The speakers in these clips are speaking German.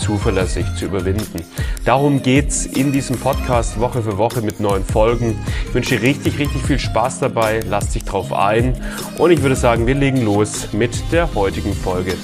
zuverlässig zu überwinden. Darum geht's in diesem Podcast Woche für Woche mit neuen Folgen. Ich wünsche dir richtig, richtig viel Spaß dabei. Lass dich drauf ein. Und ich würde sagen, wir legen los mit der heutigen Folge.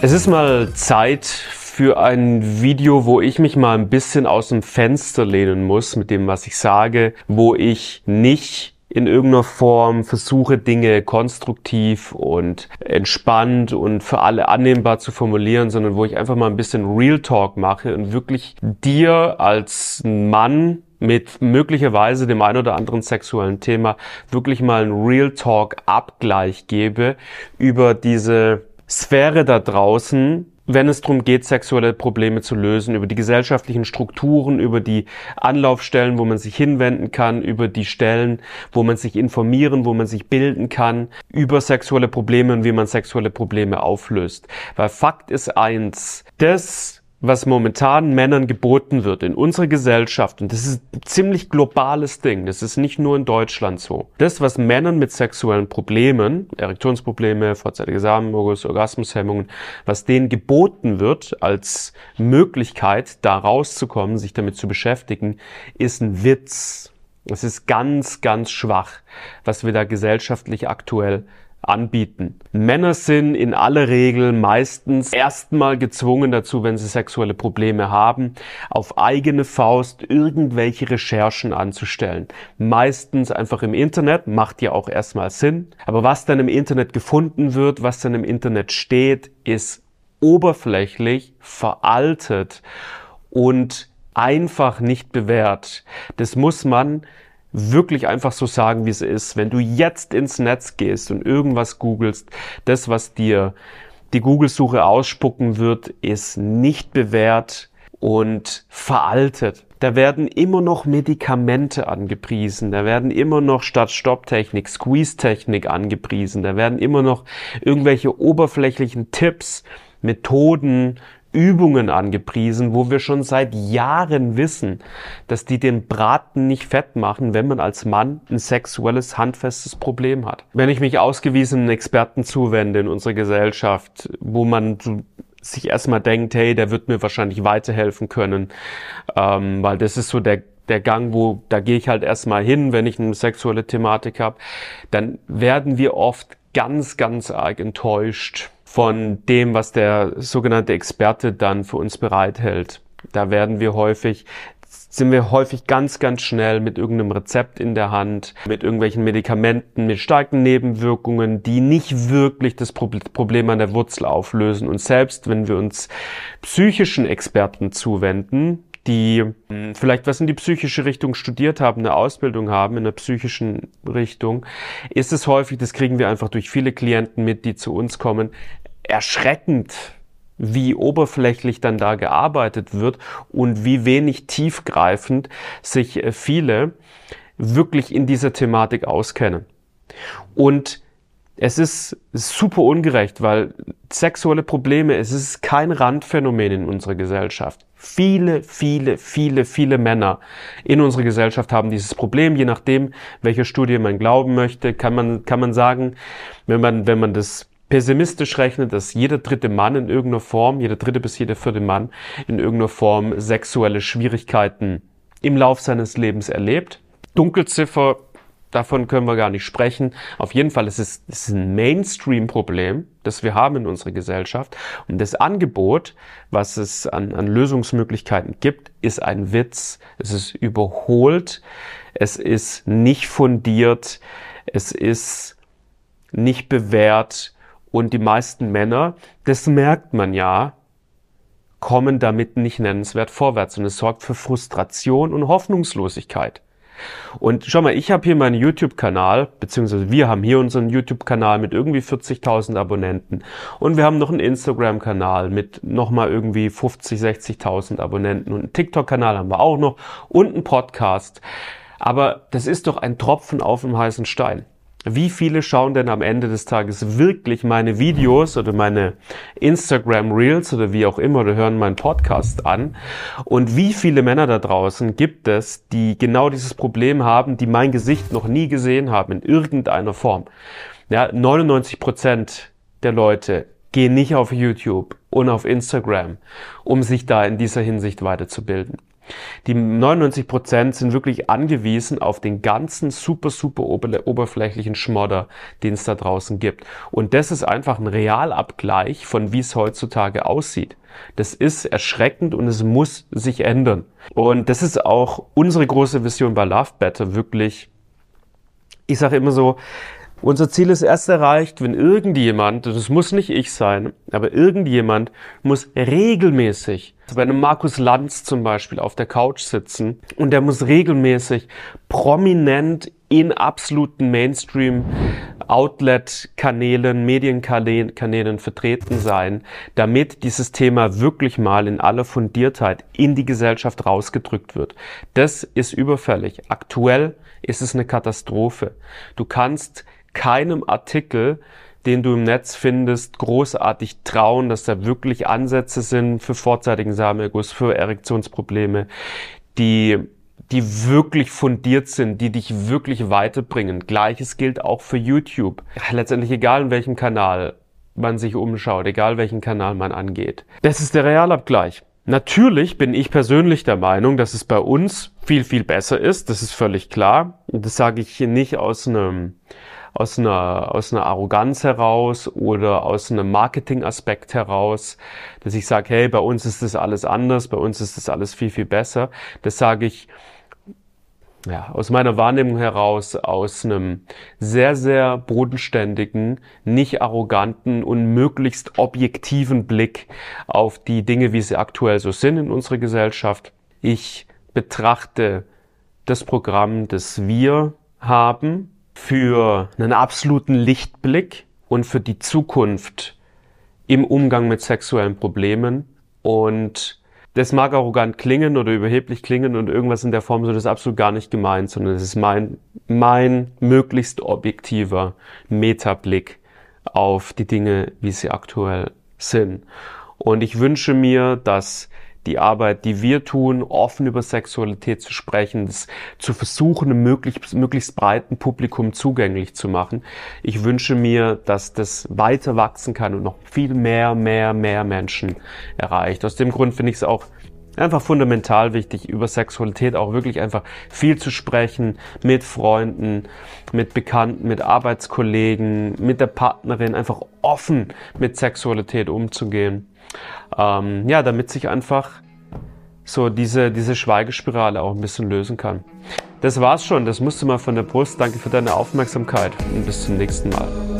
Es ist mal Zeit für ein Video, wo ich mich mal ein bisschen aus dem Fenster lehnen muss mit dem, was ich sage, wo ich nicht in irgendeiner Form versuche, Dinge konstruktiv und entspannt und für alle annehmbar zu formulieren, sondern wo ich einfach mal ein bisschen Real Talk mache und wirklich dir als Mann mit möglicherweise dem ein oder anderen sexuellen Thema wirklich mal ein Real Talk Abgleich gebe über diese Sphäre da draußen, wenn es darum geht, sexuelle Probleme zu lösen, über die gesellschaftlichen Strukturen, über die Anlaufstellen, wo man sich hinwenden kann, über die Stellen, wo man sich informieren, wo man sich bilden kann, über sexuelle Probleme und wie man sexuelle Probleme auflöst. Weil Fakt ist eins, das was momentan Männern geboten wird in unserer Gesellschaft, und das ist ein ziemlich globales Ding, das ist nicht nur in Deutschland so. Das, was Männern mit sexuellen Problemen, Erektionsprobleme, vorzeitige Samenerguss, Orgasmushemmungen, was denen geboten wird als Möglichkeit, da rauszukommen, sich damit zu beschäftigen, ist ein Witz. Es ist ganz, ganz schwach, was wir da gesellschaftlich aktuell anbieten. Männer sind in aller Regel meistens erstmal gezwungen dazu, wenn sie sexuelle Probleme haben, auf eigene Faust irgendwelche Recherchen anzustellen. Meistens einfach im Internet, macht ja auch erstmal Sinn. Aber was dann im Internet gefunden wird, was dann im Internet steht, ist oberflächlich, veraltet und einfach nicht bewährt. Das muss man wirklich einfach so sagen, wie es ist. Wenn du jetzt ins Netz gehst und irgendwas googelst, das, was dir die Google-Suche ausspucken wird, ist nicht bewährt und veraltet. Da werden immer noch Medikamente angepriesen, da werden immer noch statt Stopptechnik Squeeze-Technik angepriesen, da werden immer noch irgendwelche oberflächlichen Tipps, Methoden, Übungen angepriesen, wo wir schon seit Jahren wissen, dass die den Braten nicht fett machen, wenn man als Mann ein sexuelles, handfestes Problem hat. Wenn ich mich ausgewiesenen Experten zuwende in unserer Gesellschaft, wo man sich erstmal denkt, hey, der wird mir wahrscheinlich weiterhelfen können, ähm, weil das ist so der der Gang, wo da gehe ich halt erstmal hin, wenn ich eine sexuelle Thematik habe, dann werden wir oft ganz, ganz arg enttäuscht von dem, was der sogenannte Experte dann für uns bereithält. Da werden wir häufig sind wir häufig ganz, ganz schnell mit irgendeinem Rezept in der Hand, mit irgendwelchen Medikamenten, mit starken Nebenwirkungen, die nicht wirklich das Problem an der Wurzel auflösen. Und selbst wenn wir uns psychischen Experten zuwenden, die hm, vielleicht was in die psychische Richtung studiert haben, eine Ausbildung haben in der psychischen Richtung, ist es häufig, das kriegen wir einfach durch viele Klienten mit, die zu uns kommen, erschreckend, wie oberflächlich dann da gearbeitet wird und wie wenig tiefgreifend sich äh, viele wirklich in dieser Thematik auskennen. Und es ist super ungerecht, weil sexuelle Probleme, es ist kein Randphänomen in unserer Gesellschaft. Viele, viele, viele, viele Männer in unserer Gesellschaft haben dieses Problem. Je nachdem, welcher Studie man glauben möchte, kann man, kann man sagen, wenn man, wenn man das pessimistisch rechnet, dass jeder dritte Mann in irgendeiner Form, jeder dritte bis jeder vierte Mann in irgendeiner Form sexuelle Schwierigkeiten im Lauf seines Lebens erlebt. Dunkelziffer davon können wir gar nicht sprechen. Auf jeden Fall ist es, es ist ein Mainstream-Problem, das wir haben in unserer Gesellschaft. Und das Angebot, was es an, an Lösungsmöglichkeiten gibt, ist ein Witz. Es ist überholt. Es ist nicht fundiert. Es ist nicht bewährt. Und die meisten Männer, das merkt man ja, kommen damit nicht nennenswert vorwärts. Und es sorgt für Frustration und Hoffnungslosigkeit. Und schau mal, ich habe hier meinen YouTube-Kanal, beziehungsweise wir haben hier unseren YouTube-Kanal mit irgendwie 40.000 Abonnenten. Und wir haben noch einen Instagram-Kanal mit nochmal irgendwie 50, 60.000 Abonnenten. Und einen TikTok-Kanal haben wir auch noch. Und einen Podcast. Aber das ist doch ein Tropfen auf dem heißen Stein. Wie viele schauen denn am Ende des Tages wirklich meine Videos oder meine Instagram Reels oder wie auch immer oder hören meinen Podcast an? Und wie viele Männer da draußen gibt es, die genau dieses Problem haben, die mein Gesicht noch nie gesehen haben in irgendeiner Form? Ja, 99 Prozent der Leute gehen nicht auf YouTube und auf Instagram, um sich da in dieser Hinsicht weiterzubilden. Die 99% sind wirklich angewiesen auf den ganzen super, super oberflächlichen Schmodder, den es da draußen gibt. Und das ist einfach ein Realabgleich von wie es heutzutage aussieht. Das ist erschreckend und es muss sich ändern. Und das ist auch unsere große Vision bei Love Better, wirklich ich sage immer so, unser Ziel ist erst erreicht, wenn irgendjemand, das muss nicht ich sein, aber irgendjemand muss regelmäßig bei einem Markus Lanz zum Beispiel auf der Couch sitzen und der muss regelmäßig prominent in absoluten Mainstream Outlet-Kanälen, Medienkanälen vertreten sein, damit dieses Thema wirklich mal in aller Fundiertheit in die Gesellschaft rausgedrückt wird. Das ist überfällig. Aktuell ist es eine Katastrophe. Du kannst keinem Artikel, den du im Netz findest, großartig trauen, dass da wirklich Ansätze sind für vorzeitigen Samenerguss, für Erektionsprobleme, die die wirklich fundiert sind, die dich wirklich weiterbringen. Gleiches gilt auch für YouTube. Letztendlich egal in welchem Kanal man sich umschaut, egal welchen Kanal man angeht. Das ist der Realabgleich. Natürlich bin ich persönlich der Meinung, dass es bei uns viel, viel besser ist. Das ist völlig klar. Das sage ich hier nicht aus einem aus einer, aus einer Arroganz heraus oder aus einem Marketingaspekt heraus, dass ich sage, hey, bei uns ist das alles anders, bei uns ist das alles viel, viel besser. Das sage ich ja, aus meiner Wahrnehmung heraus, aus einem sehr, sehr bodenständigen, nicht arroganten und möglichst objektiven Blick auf die Dinge, wie sie aktuell so sind in unserer Gesellschaft. Ich betrachte das Programm, das wir haben, für einen absoluten Lichtblick und für die Zukunft im Umgang mit sexuellen Problemen. Und das mag arrogant klingen oder überheblich klingen und irgendwas in der Form, so das ist absolut gar nicht gemeint, sondern es ist mein, mein möglichst objektiver Metablick auf die Dinge, wie sie aktuell sind. Und ich wünsche mir, dass die Arbeit, die wir tun, offen über Sexualität zu sprechen, das zu versuchen, einem möglichst, möglichst breiten Publikum zugänglich zu machen. Ich wünsche mir, dass das weiter wachsen kann und noch viel mehr, mehr, mehr Menschen erreicht. Aus dem Grund finde ich es auch einfach fundamental wichtig, über Sexualität auch wirklich einfach viel zu sprechen mit Freunden, mit Bekannten, mit Arbeitskollegen, mit der Partnerin, einfach offen mit Sexualität umzugehen. Ähm, ja, damit sich einfach so diese, diese Schweigespirale auch ein bisschen lösen kann. Das war's schon, das musste mal von der Brust. Danke für deine Aufmerksamkeit und bis zum nächsten Mal.